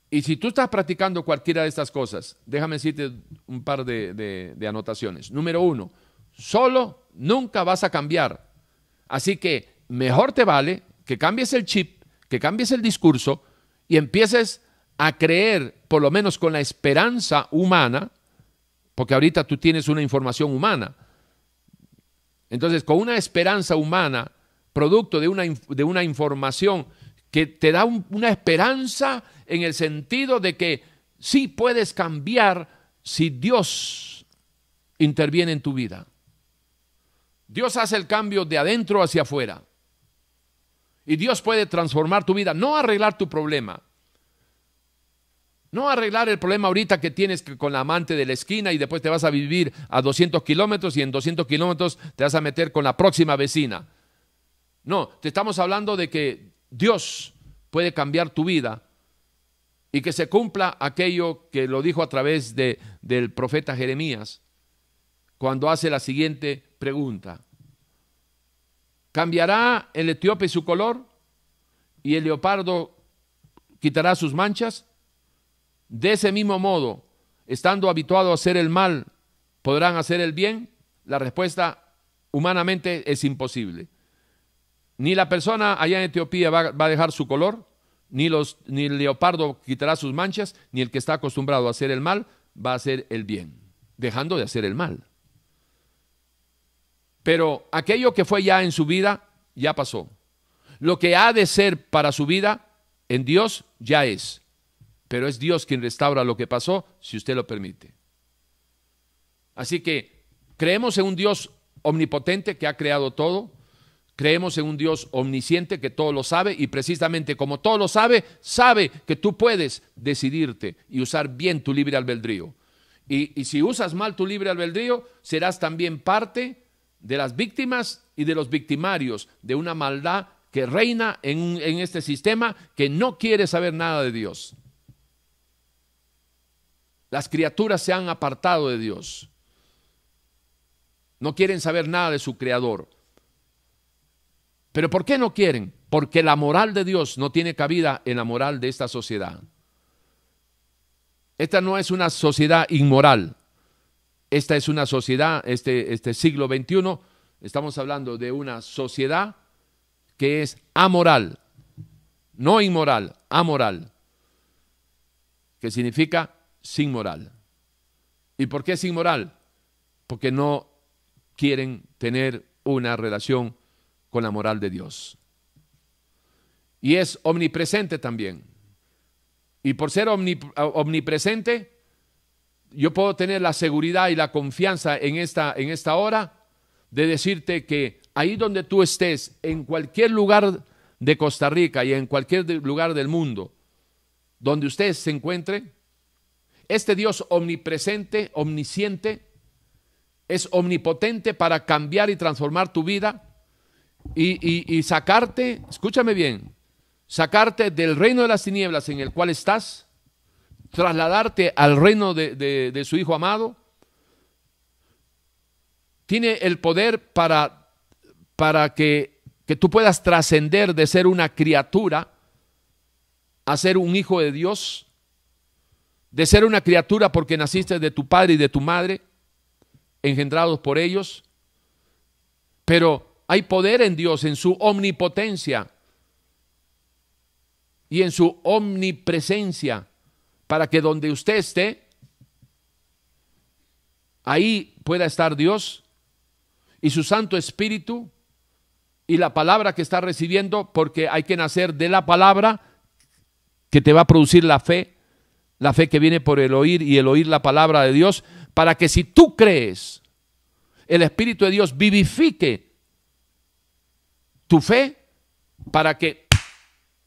Y si tú estás practicando cualquiera de estas cosas, déjame decirte un par de, de anotaciones. Número uno, solo nunca vas a cambiar. Así que mejor te vale que cambies el chip, que cambies el discurso y empieces a creer, por lo menos con la esperanza humana, porque ahorita tú tienes una información humana. Entonces, con una esperanza humana, producto de una, de una información que te da una esperanza en el sentido de que sí puedes cambiar si Dios interviene en tu vida. Dios hace el cambio de adentro hacia afuera. Y Dios puede transformar tu vida, no arreglar tu problema, no arreglar el problema ahorita que tienes con la amante de la esquina y después te vas a vivir a 200 kilómetros y en 200 kilómetros te vas a meter con la próxima vecina. No, te estamos hablando de que Dios puede cambiar tu vida y que se cumpla aquello que lo dijo a través de, del profeta Jeremías cuando hace la siguiente pregunta. ¿Cambiará el etíope su color y el leopardo quitará sus manchas? De ese mismo modo, estando habituado a hacer el mal, ¿podrán hacer el bien? La respuesta humanamente es imposible. Ni la persona allá en Etiopía va, a dejar su color, ni, los, ni el leopardo quitará sus manchas, ni el que está acostumbrado a hacer el mal va a hacer el bien, dejando de hacer el mal. Pero aquello que fue ya en su vida, ya pasó. Lo que ha de ser para su vida, en Dios ya es pero es Dios quien restaura lo que pasó si usted lo permite. Así que creemos en un Dios omnipotente que ha creado todo, creemos en un Dios omnisciente que todo lo sabe y precisamente como todo lo sabe, sabe que tú puedes decidirte y usar bien tu libre albedrío. Y, si usas mal tu libre albedrío, serás también parte de las víctimas y de los victimarios de una maldad que reina en, este sistema que no quiere saber nada de Dios. Las criaturas se han apartado de Dios. No quieren saber nada de su creador. ¿Pero por qué no quieren? Porque la moral de Dios no tiene cabida en la moral de esta sociedad. Esta no es una sociedad inmoral. Esta es una sociedad, este, este siglo XXI, estamos hablando de una sociedad que es amoral, no inmoral, amoral, que significa sin moral. ¿Y por qué sin moral? Porque no quieren tener una relación con la moral de Dios. Y es omnipresente también. Y por ser omnipresente, yo puedo tener la seguridad y la confianza en esta, en esta hora de decirte que ahí donde tú estés, en cualquier lugar de Costa Rica y en cualquier lugar del mundo, donde usted se encuentre, este Dios omnipresente, omnisciente, es omnipotente para cambiar y transformar tu vida y, sacarte, escúchame bien, sacarte del reino de las tinieblas en el cual estás, trasladarte al reino de, su Hijo amado. Tiene el poder para, para que, que tú puedas trascender de ser una criatura a ser un hijo de Dios, de ser una criatura porque naciste de tu padre y de tu madre, engendrados por ellos, pero hay poder en Dios, en su omnipotencia y en su omnipresencia, para que donde usted esté, ahí pueda estar Dios y su Santo Espíritu y la palabra que está recibiendo, porque hay que nacer de la palabra que te va a producir la fe, la fe que viene por el oír y el oír la palabra de Dios, para que si tú crees, el Espíritu de Dios vivifique tu fe para que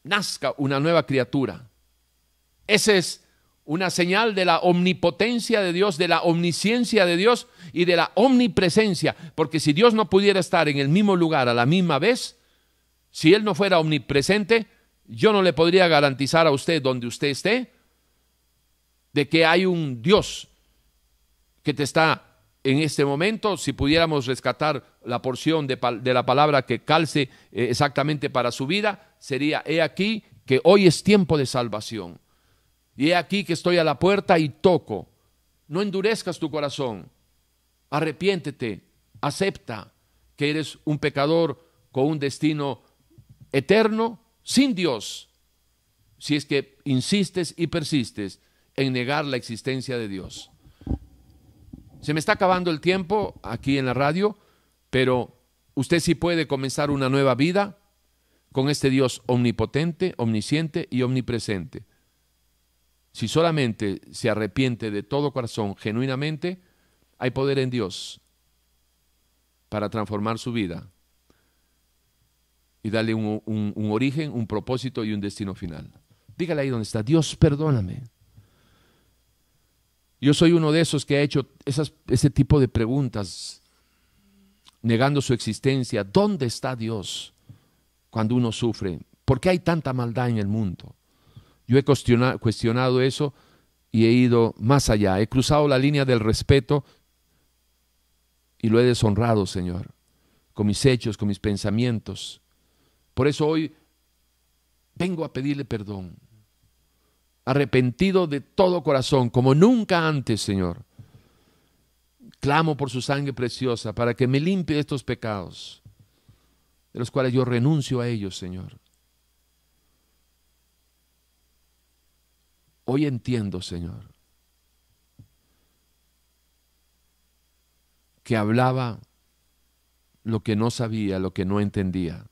nazca una nueva criatura. Esa es una señal de la omnipotencia de Dios, de la omnisciencia de Dios y de la omnipresencia. Porque si Dios no pudiera estar en el mismo lugar a la misma vez, si Él no fuera omnipresente, yo no le podría garantizar a usted donde usted esté de que hay un Dios que te está en este momento, si pudiéramos rescatar la porción de, la palabra que calce eh, exactamente para su vida, sería, he aquí que hoy es tiempo de salvación. Y he aquí que estoy a la puerta y toco. No endurezcas tu corazón. Arrepiéntete, acepta que eres un pecador con un destino eterno sin Dios, si es que insistes y persistes en negar la existencia de Dios. Se me está acabando el tiempo aquí en la radio, pero usted sí puede comenzar una nueva vida con este Dios omnipotente, omnisciente y omnipresente. Si solamente se arrepiente de todo corazón, genuinamente, hay poder en Dios para transformar su vida y darle un, origen, un propósito y un destino final. Dígale ahí donde está, Dios perdóname. Yo soy uno de esos que ha hecho ese tipo de preguntas, negando su existencia. ¿Dónde está Dios cuando uno sufre? ¿Por qué hay tanta maldad en el mundo? Yo he cuestionado eso y he ido más allá. He cruzado la línea del respeto y lo he deshonrado, Señor, con mis hechos, con mis pensamientos. Por eso hoy vengo a pedirle perdón, arrepentido de todo corazón, como nunca antes, Señor. Clamo por su sangre preciosa para que me limpie estos pecados, de los cuales yo renuncio a ellos, Señor. Hoy entiendo, Señor, que hablaba lo que no sabía, lo que no entendía.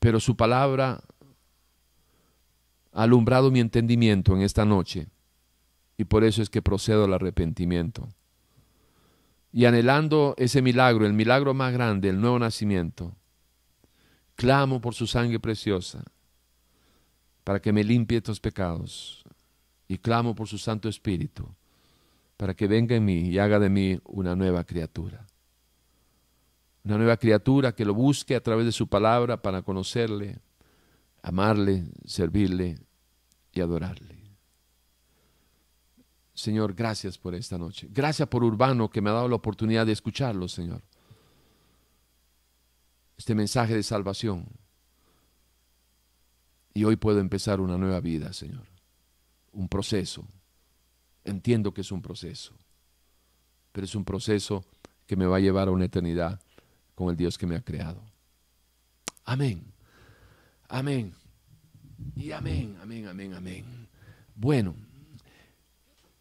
pero su palabra alumbrado mi entendimiento en esta noche y por eso es que procedo al arrepentimiento. Y anhelando ese milagro, el milagro más grande, el nuevo nacimiento, clamo por su sangre preciosa para que me limpie estos pecados y clamo por su Santo Espíritu para que venga en mí y haga de mí una nueva criatura una nueva criatura que lo busque a través de su palabra para conocerle, amarle, servirle y adorarle. Señor, gracias por esta noche. Gracias por Urbano que me ha dado la oportunidad de escucharlo, Señor. Este mensaje de salvación. Y hoy puedo empezar una nueva vida, Señor. Un proceso. Entiendo que es un proceso. Pero es un proceso que me va a llevar a una eternidad con el Dios que me ha creado. Amén. Amén. Y amén, amén, amén, amén. Bueno,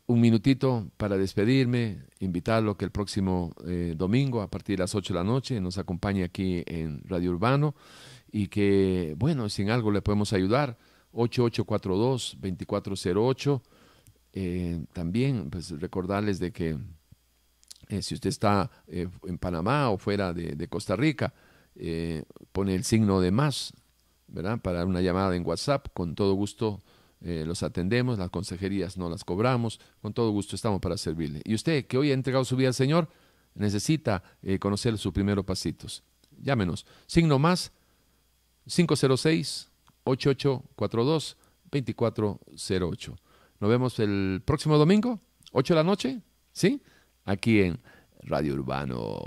un minutito para despedirme, invitarlo que el próximo eh, domingo a partir de las 8 de la noche nos acompañe aquí en Radio Urbano y que, bueno, si en algo le podemos ayudar, 8842-2408. Eh, también, pues recordarles de que eh, si usted está eh, en Panamá o fuera de, Costa Rica, pone el signo de más, ¿verdad? Para una llamada en WhatsApp, con todo gusto los atendemos, las consejerías no las cobramos, con todo gusto estamos para servirle. Y usted que hoy ha entregado su vida al Señor, necesita conocer sus primeros pasitos. Llámenos, signo más 506 8842 2408. Nos vemos el próximo domingo, 8 de la noche, ¿sí? Aquí en Radio Urbano.